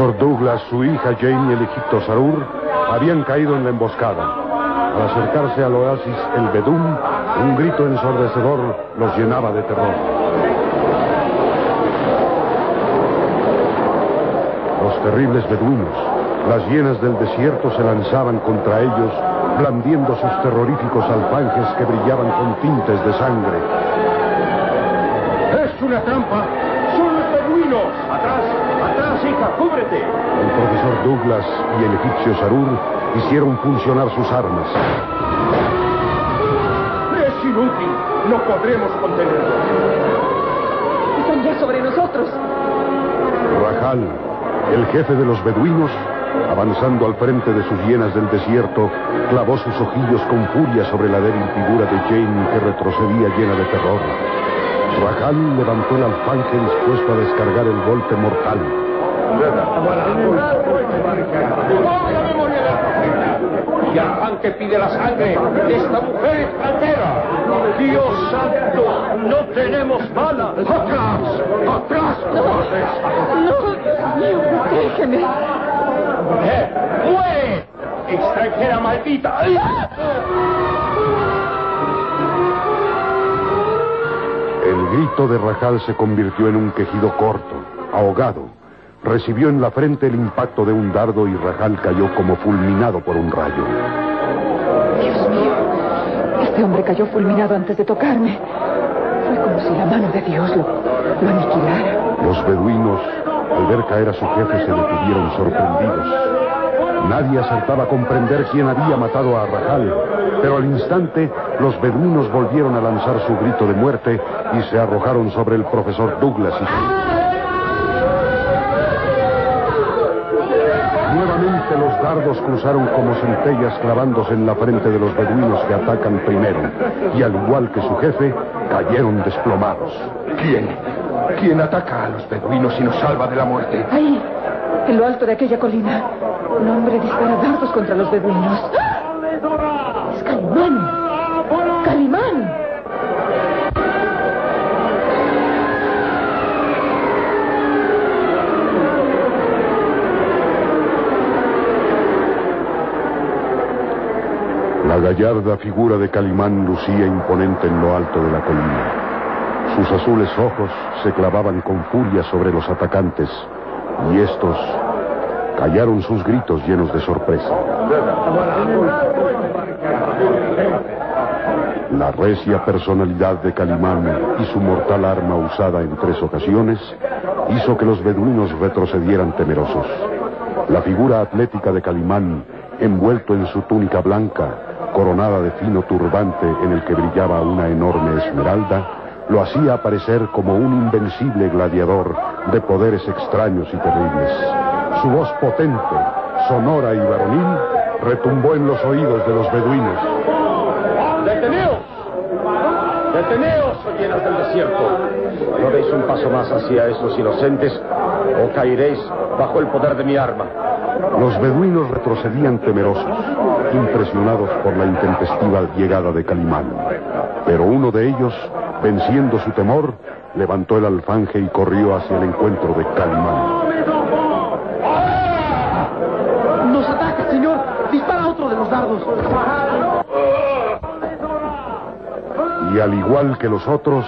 Profesor Douglas, su hija Jane y el Egipto Sarur habían caído en la emboscada. Al acercarse al oasis El Bedún, un grito ensordecedor los llenaba de terror. Los terribles beduinos, las hienas del desierto se lanzaban contra ellos, blandiendo sus terroríficos alfanjes que brillaban con tintes de sangre. ¡Es una trampa! ¡Son los beduinos! ¡Atrás! ¡Atrás, hija! ¡Cúbrete! El profesor Douglas y el egipcio Sarur hicieron funcionar sus armas. ¡Es inútil! ¡No podremos contenerlo! Están ya sobre nosotros. Rajal, el jefe de los beduinos, avanzando al frente de sus hienas del desierto, clavó sus ojillos con furia sobre la débil figura de Jane que retrocedía llena de terror. Rajal levantó el alfanje dispuesto a descargar el golpe mortal. Y Arfán que pide la sangre de esta mujer extranjera. ¡Dios santo! ¡No tenemos bala! ¡Atrás! ¡Atrás! No, mío, déjeme. ¡Eh! ¡Muere! ¡Extranjera maldita! Grito de Rajal se convirtió en un quejido corto, ahogado. Recibió en la frente el impacto de un dardo y Rajal cayó como fulminado por un rayo. Dios mío, este hombre cayó fulminado antes de tocarme. Fue como si la mano de Dios lo, lo aniquilara. Los beduinos, al ver caer a su jefe, se detuvieron sorprendidos. Nadie acertaba a comprender quién había matado a Rajal, pero al instante los beduinos volvieron a lanzar su grito de muerte y se arrojaron sobre el profesor Douglas y su... Nuevamente los dardos cruzaron como centellas clavándose en la frente de los beduinos que atacan primero, y al igual que su jefe, cayeron desplomados. ¿Quién? ¿Quién ataca a los beduinos y nos salva de la muerte? Ahí, en lo alto de aquella colina, un hombre dispara dardos contra los beduinos. ¡Es Calimán! ¡Calimán! La gallarda figura de Calimán lucía imponente en lo alto de la colina. Sus azules ojos se clavaban con furia sobre los atacantes y estos callaron sus gritos llenos de sorpresa. La recia personalidad de Calimán y su mortal arma usada en tres ocasiones hizo que los beduinos retrocedieran temerosos. La figura atlética de Calimán, envuelto en su túnica blanca, coronada de fino turbante en el que brillaba una enorme esmeralda, lo hacía aparecer como un invencible gladiador de poderes extraños y terribles. Su voz potente, sonora y varonil retumbó en los oídos de los beduinos. ¡Deteneos! ¡Deteneos, llenas del desierto! No deis un paso más hacia esos inocentes o caeréis bajo el poder de mi arma. Los beduinos retrocedían temerosos, impresionados por la intempestiva llegada de Calimán. Pero uno de ellos, venciendo su temor, levantó el alfanje y corrió hacia el encuentro de Calimán. ¡Nos ataca, señor! ¡Dispara Y al igual que los otros,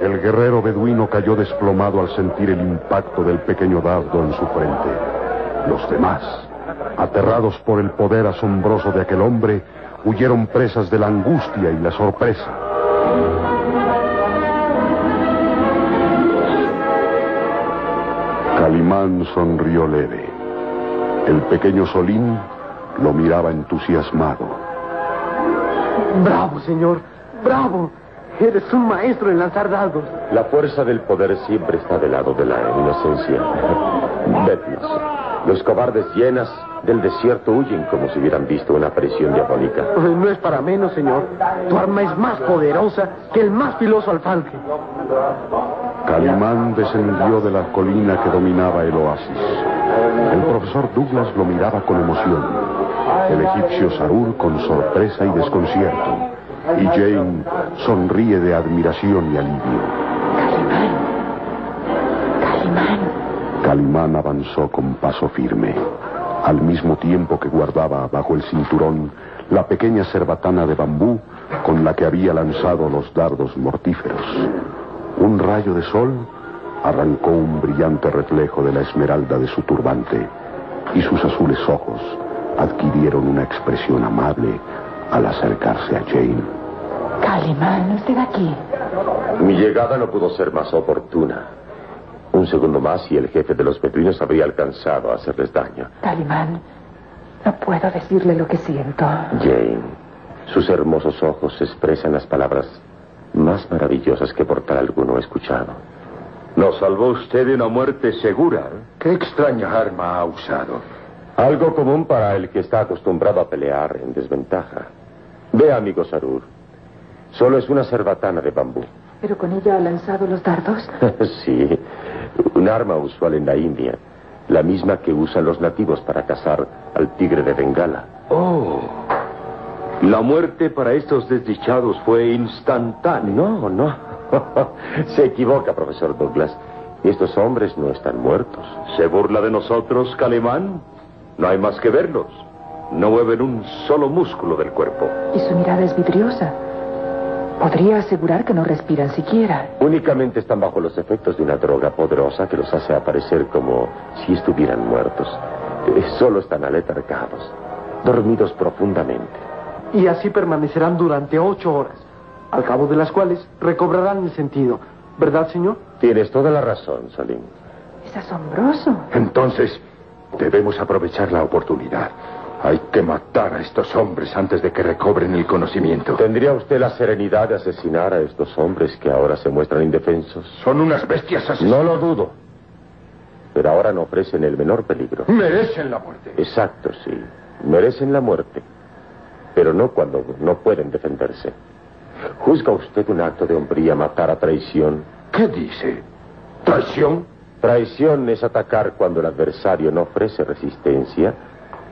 el guerrero beduino cayó desplomado al sentir el impacto del pequeño dardo en su frente. Los demás, aterrados por el poder asombroso de aquel hombre, huyeron presas de la angustia y la sorpresa. Calimán sonrió leve. El pequeño Solín lo miraba entusiasmado. ¡Bravo, señor! ¡Bravo! Eres un maestro en lanzar dardos. La fuerza del poder siempre está del lado de la inocencia. Vednos. Los cobardes llenas del desierto huyen como si hubieran visto una aparición diabólica. No es para menos, señor. Tu arma es más poderosa que el más filoso alfanje. Calimán descendió de la colina que dominaba el oasis. El profesor Douglas lo miraba con emoción. El egipcio Sarur con sorpresa y desconcierto. Y Jane sonríe de admiración y alivio. Calimán. Calimán. Calimán avanzó con paso firme, al mismo tiempo que guardaba bajo el cinturón la pequeña cerbatana de bambú con la que había lanzado los dardos mortíferos. Un rayo de sol arrancó un brillante reflejo de la esmeralda de su turbante y sus azules ojos adquirieron una expresión amable al acercarse a Jane. Calimán, usted aquí. Mi llegada no pudo ser más oportuna. Un segundo más y el jefe de los beduinos habría alcanzado a hacerles daño. Calimán, no puedo decirle lo que siento. Jane, sus hermosos ojos expresan las palabras más maravillosas que por tal alguno he escuchado. Nos salvó usted de una muerte segura. ¿Qué extraña arma ha usado? Algo común para el que está acostumbrado a pelear en desventaja. Ve, amigo Sarur. Solo es una cerbatana de bambú. ¿Pero con ella ha lanzado los dardos? sí, un arma usual en la India. La misma que usan los nativos para cazar al tigre de Bengala. Oh. La muerte para estos desdichados fue instantánea. No, no. Se equivoca, profesor Douglas. Estos hombres no están muertos. ¿Se burla de nosotros, Calimán? No hay más que verlos. No mueven un solo músculo del cuerpo. Y su mirada es vidriosa. Podría asegurar que no respiran siquiera. Únicamente están bajo los efectos de una droga poderosa que los hace aparecer como si estuvieran muertos. Eh, solo están aletargados, dormidos profundamente. Y así permanecerán durante ocho horas, al cabo de las cuales recobrarán el sentido. ¿Verdad, señor? Tienes toda la razón, Salim. Es asombroso. Entonces, debemos aprovechar la oportunidad. Hay que matar a estos hombres antes de que recobren el conocimiento. ¿Tendría usted la serenidad de asesinar a estos hombres que ahora se muestran indefensos? Son unas bestias asesinas. No lo dudo. Pero ahora no ofrecen el menor peligro. Merecen la muerte. Exacto, sí. Merecen la muerte. Pero no cuando no pueden defenderse. ¿Juzga usted un acto de hombría matar a traición? ¿Qué dice? ¿Traición? Traición es atacar cuando el adversario no ofrece resistencia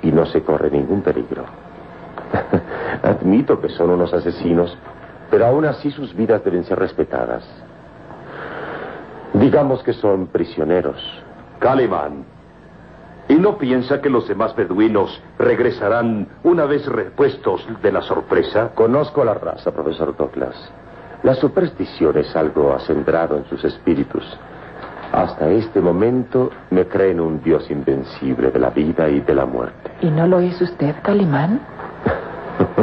y no se corre ningún peligro. Admito que son unos asesinos, pero aún así sus vidas deben ser respetadas. Digamos que son prisioneros. Calimán. ¿Y no piensa que los demás beduinos regresarán una vez repuestos de la sorpresa? Conozco la raza, profesor Douglas. La superstición es algo acendrado en sus espíritus. Hasta este momento me creen un Dios invencible de la vida y de la muerte. ¿Y no lo es usted, Calimán?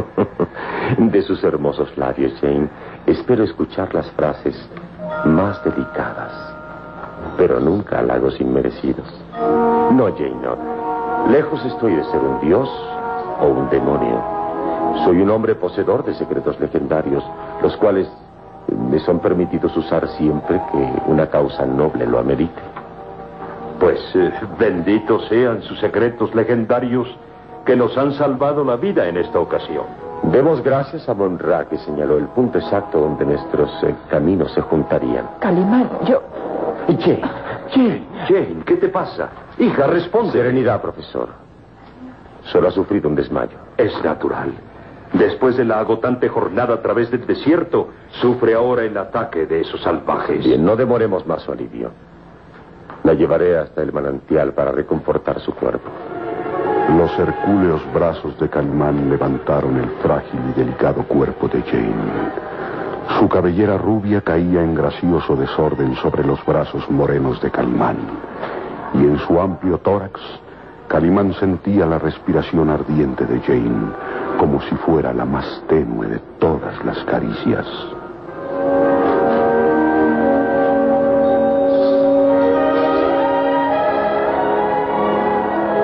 de sus hermosos labios, Jane, espero escuchar las frases más dedicadas, pero nunca halagos inmerecidos. No, Jane, no. Lejos estoy de ser un dios o un demonio. Soy un hombre poseedor de secretos legendarios, los cuales me son permitidos usar siempre que una causa noble lo amerite. Pues eh, benditos sean sus secretos legendarios que nos han salvado la vida en esta ocasión. Demos gracias a Monra que señaló el punto exacto donde nuestros eh, caminos se juntarían. Calimán, yo... Jane, Jane, Jane, ¿qué te pasa? Hija, responde. Serenidad, profesor. Solo ha sufrido un desmayo. Es natural. Después de la agotante jornada a través del desierto, sufre ahora el ataque de esos salvajes. Bien, no demoremos más su alivio. La llevaré hasta el manantial para reconfortar su cuerpo. Los hercúleos brazos de Calimán levantaron el frágil y delicado cuerpo de Jane. Su cabellera rubia caía en gracioso desorden sobre los brazos morenos de Calimán. Y en su amplio tórax, Calimán sentía la respiración ardiente de Jane, como si fuera la más tenue de todas las caricias.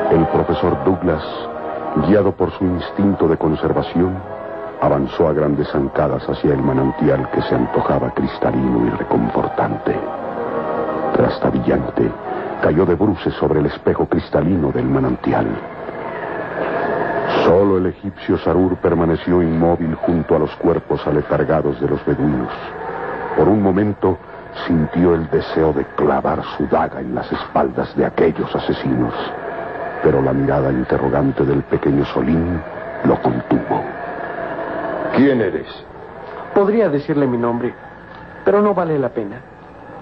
El profesor Douglas, guiado por su instinto de conservación, avanzó a grandes zancadas hacia el manantial que se antojaba cristalino y reconfortante. Trastabillante, cayó de bruces sobre el espejo cristalino del manantial. Solo el egipcio Sarur permaneció inmóvil junto a los cuerpos aletargados de los beduinos. Por un momento sintió el deseo de clavar su daga en las espaldas de aquellos asesinos, pero la mirada interrogante del pequeño Solín lo contuvo. ¿Quién eres? Podría decirle mi nombre, pero no vale la pena.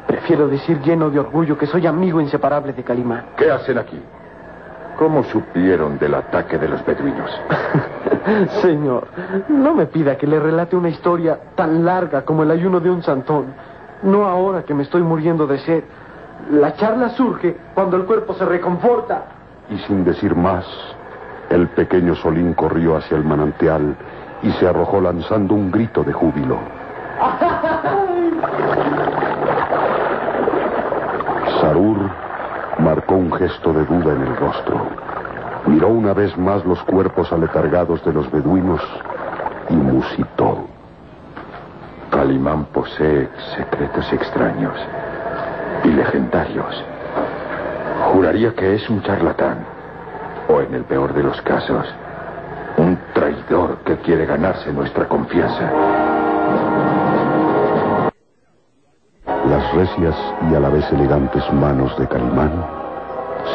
Prefiero decir lleno de orgullo que soy amigo inseparable de Calimán. ¿Qué hacen aquí? ¿Cómo supieron del ataque de los beduinos? Señor, no me pida que le relate una historia tan larga como el ayuno de un santón. No ahora que me estoy muriendo de sed. La charla surge cuando el cuerpo se reconforta. Y sin decir más, el pequeño Solín corrió hacia el manantial y se arrojó lanzando un grito de júbilo. Sarur marcó un gesto de duda en el rostro. Miró una vez más los cuerpos aletargados de los beduinos y musitó. Calimán posee secretos extraños y legendarios. Juraría que es un charlatán, o en el peor de los casos, un traidor que quiere ganarse nuestra confianza. Las recias y a la vez elegantes manos de Calimán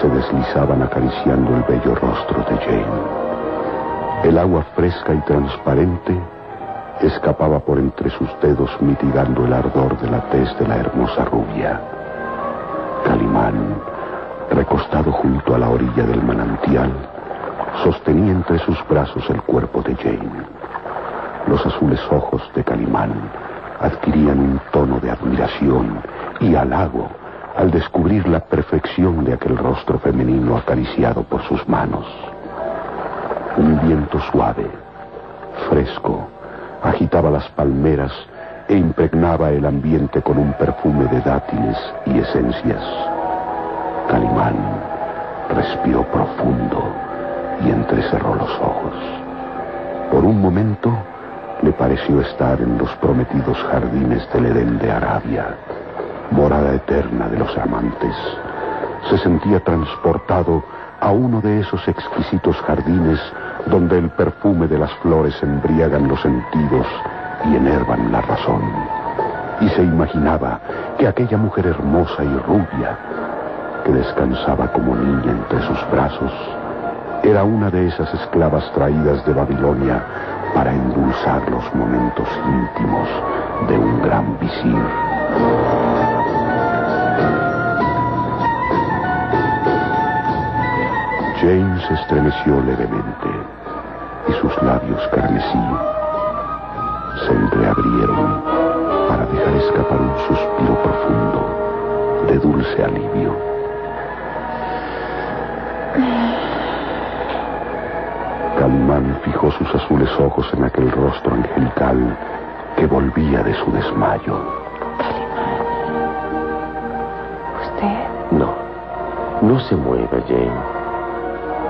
se deslizaban acariciando el bello rostro de Jane. El agua fresca y transparente escapaba por entre sus dedos mitigando el ardor de la tez de la hermosa rubia. Calimán, recostado junto a la orilla del manantial, sostenía entre sus brazos el cuerpo de Jane. Los azules ojos de Calimán adquirían un tono de admiración y halago al descubrir la perfección de aquel rostro femenino acariciado por sus manos. Un viento suave, fresco, agitaba las palmeras e impregnaba el ambiente con un perfume de dátiles y esencias. Calimán respiró profundo y entrecerró los ojos. Por un momento le pareció estar en los prometidos jardines del Edén de Arabia, morada eterna de los amantes. Se sentía transportado a uno de esos exquisitos jardines donde el perfume de las flores embriagan los sentidos y enervan la razón. Y se imaginaba que aquella mujer hermosa y rubia, que descansaba como niña entre sus brazos, era una de esas esclavas traídas de Babilonia para endulzar los momentos íntimos de un gran visir. James se estremeció levemente y sus labios carmesí se entreabrieron para dejar escapar un suspiro profundo de dulce alivio. Calimán fijó sus azules ojos en aquel rostro angelical que volvía de su desmayo. ¿Usted? No, no se mueva, Jane.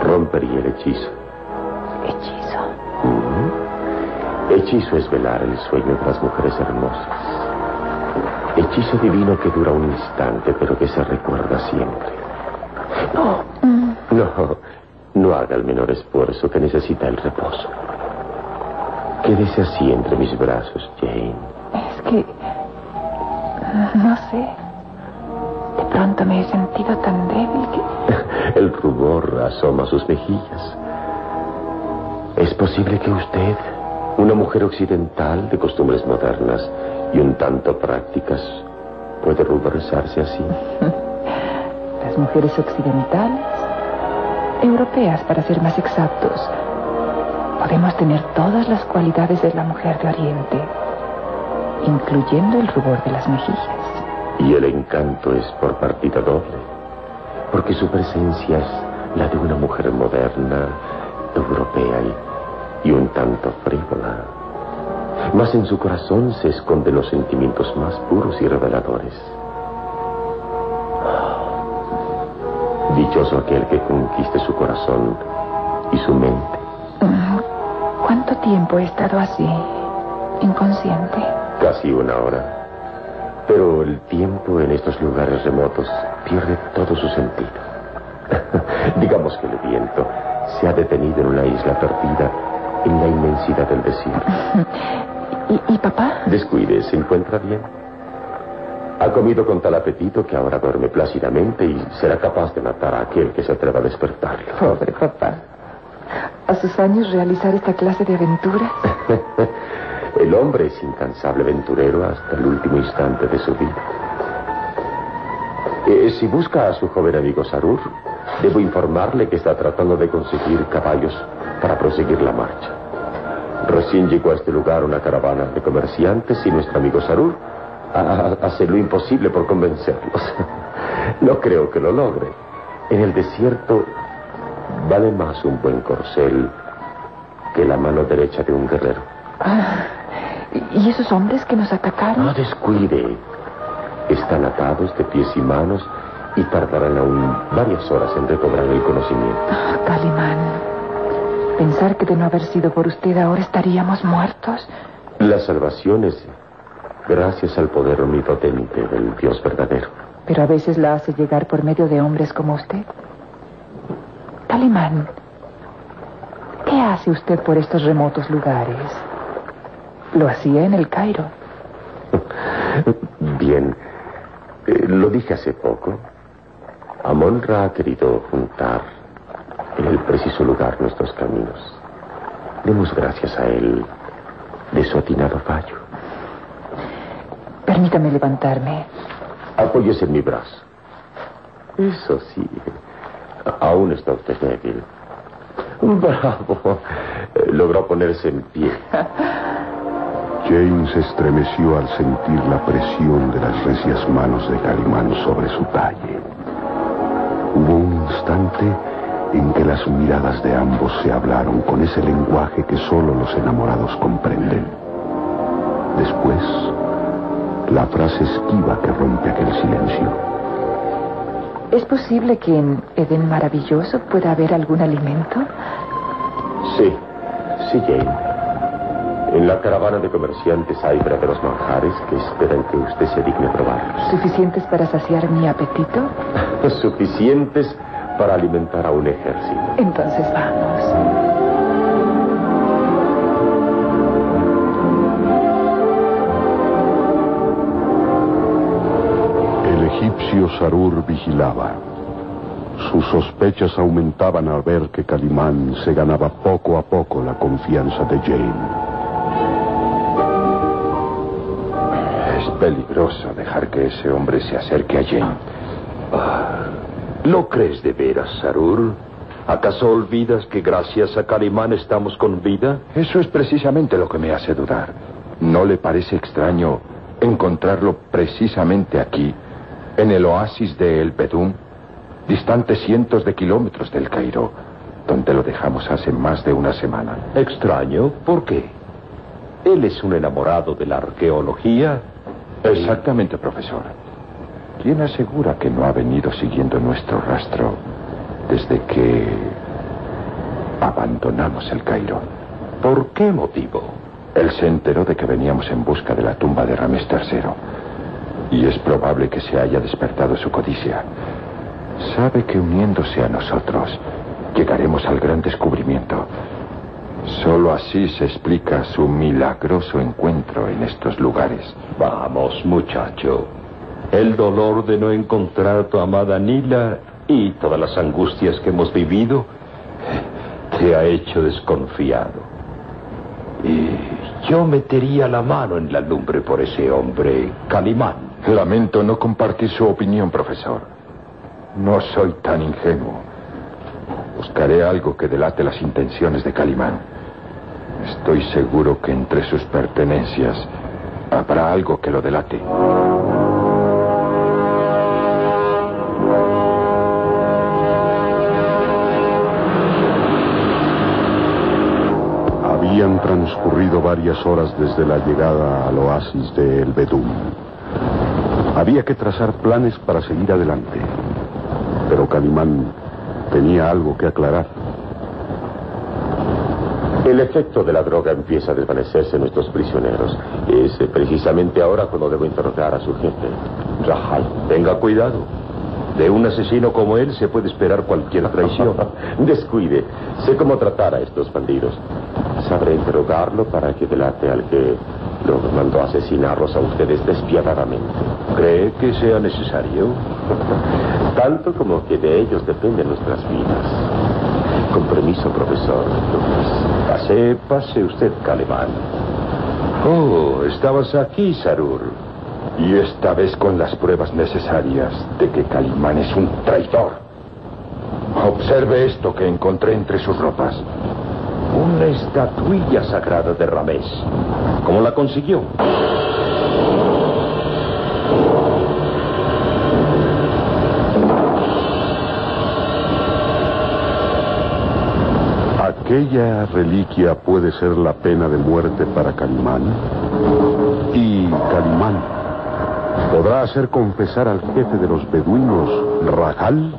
Rompería el hechizo. ¿Hechizo? Hechizo es velar el sueño de las mujeres hermosas. Hechizo divino que dura un instante, pero que se recuerda siempre. No, no, no haga el menor esfuerzo que necesita el reposo. Quédese así entre mis brazos, Jane. Es que... No sé. De pronto me he sentido tan débil que... El rubor asoma a sus mejillas. Es posible que usted, una mujer occidental de costumbres modernas y un tanto prácticas, puede ruborizarse así. Las mujeres occidentales, europeas para ser más exactos, podemos tener todas las cualidades de la mujer de Oriente, incluyendo el rubor de las mejillas. Y el encanto es por partida doble, porque su presencia es la de una mujer moderna, europea y, y un tanto frívola. Mas en su corazón se esconden los sentimientos más puros y reveladores. Dichoso aquel que conquiste su corazón y su mente. Mm, ¿Cuánto tiempo he estado así, inconsciente? Casi una hora. Pero el tiempo en estos lugares remotos pierde todo su sentido. Digamos que el viento se ha detenido en una isla perdida en la inmensidad del desierto. ¿Y, y papá? Descuide, ¿se encuentra bien? Ha comido con tal apetito que ahora duerme plácidamente y será capaz de matar a aquel que se atreva a despertarlo. Pobre papá. A sus años realizar esta clase de aventuras. El hombre es incansable aventurero hasta el último instante de su vida. Eh, si busca a su joven amigo Sarur, debo informarle que está tratando de conseguir caballos para proseguir la marcha. Recién llegó a este lugar una caravana de comerciantes y nuestro amigo Sarur hace lo imposible por convencerlos. no creo que lo logre. En el desierto vale más un buen corcel que la mano derecha de un guerrero. Ah, ¿Y esos hombres que nos atacaron? No descuide. Están atados de pies y manos y tardarán aún varias horas en recobrar el conocimiento. Ah, Calimán. Pensar que de no haber sido por usted ahora estaríamos muertos. La salvación es gracias al poder omnipotente del Dios verdadero. Pero a veces la hace llegar por medio de hombres como usted. Calimán, ¿qué hace usted por estos remotos lugares? Lo hacía en el Cairo. Bien, eh, lo dije hace poco. Amonra ha querido juntar en el preciso lugar nuestros caminos. Demos gracias a él de su atinado fallo. Permítame levantarme. Apóyese en mi brazo. Eso sí. Aún está usted débil. Bravo. Logró ponerse en pie. James estremeció al sentir la presión de las recias manos de Calimán sobre su talle. Hubo un instante en que las miradas de ambos se hablaron con ese lenguaje que solo los enamorados comprenden. Después, la frase esquiva que rompe aquel silencio. ¿Es posible que en Eden Maravilloso pueda haber algún alimento? Sí, sí, Jane. En la caravana de comerciantes hay verdaderos manjares que esperan que usted se digne probar. ¿Suficientes para saciar mi apetito? Suficientes para alimentar a un ejército. Entonces vamos. Egipcio Sarur vigilaba. Sus sospechas aumentaban al ver que Calimán se ganaba poco a poco la confianza de Jane. Es peligroso dejar que ese hombre se acerque a Jane. ¿Lo crees de veras, Sarur? ¿Acaso olvidas que gracias a Calimán estamos con vida? Eso es precisamente lo que me hace dudar. ¿No le parece extraño encontrarlo precisamente aquí, en el oasis de El Bedún, distante cientos de kilómetros del Cairo, donde lo dejamos hace más de una semana? Extraño, ¿por qué? Él es un enamorado de la arqueología. Exactamente, profesor. ¿Quién asegura que no ha venido siguiendo nuestro rastro desde que abandonamos el Cairo? ¿Por qué motivo? Él se enteró de que veníamos en busca de la tumba de Ramés III. Y es probable que se haya despertado su codicia. Sabe que uniéndose a nosotros llegaremos al gran descubrimiento. Solo así se explica su milagroso encuentro en estos lugares. Vamos, muchacho. El dolor de no encontrar a tu amada Nila y todas las angustias que hemos vivido te ha hecho desconfiado. Y yo metería la mano en la lumbre por ese hombre, Calimán. Lamento no compartir su opinión, profesor. No soy tan ingenuo. Buscaré algo que delate las intenciones de Calimán. Estoy seguro que entre sus pertenencias habrá algo que lo delate. Habían transcurrido varias horas desde la llegada al oasis de El Bedún. Había que trazar planes para seguir adelante. Pero Calimán tenía algo que aclarar. El efecto de la droga empieza a desvanecerse en nuestros prisioneros. Es precisamente ahora cuando debo interrogar a su jefe. Rahal, tenga cuidado. De un asesino como él se puede esperar cualquier traición. Descuide. Sé cómo tratar a estos bandidos. Sabré interrogarlo para que delate al que lo mandó a asesinarlos a ustedes despiadadamente. ¿Cree que sea necesario? Tanto como que de ellos dependen nuestras vidas. Con permiso, profesor. Pase, pase usted, Calimán. Oh, estabas aquí, Sarur. Y esta vez con las pruebas necesarias de que Calimán es un traidor. Observe esto que encontré entre sus ropas. Una estatuilla sagrada de Ramés. ¿Cómo la consiguió? ¿Aquella reliquia puede ser la pena de muerte para Calimán? ¿Y Calimán podrá hacer confesar al jefe de los beduinos, Rajal?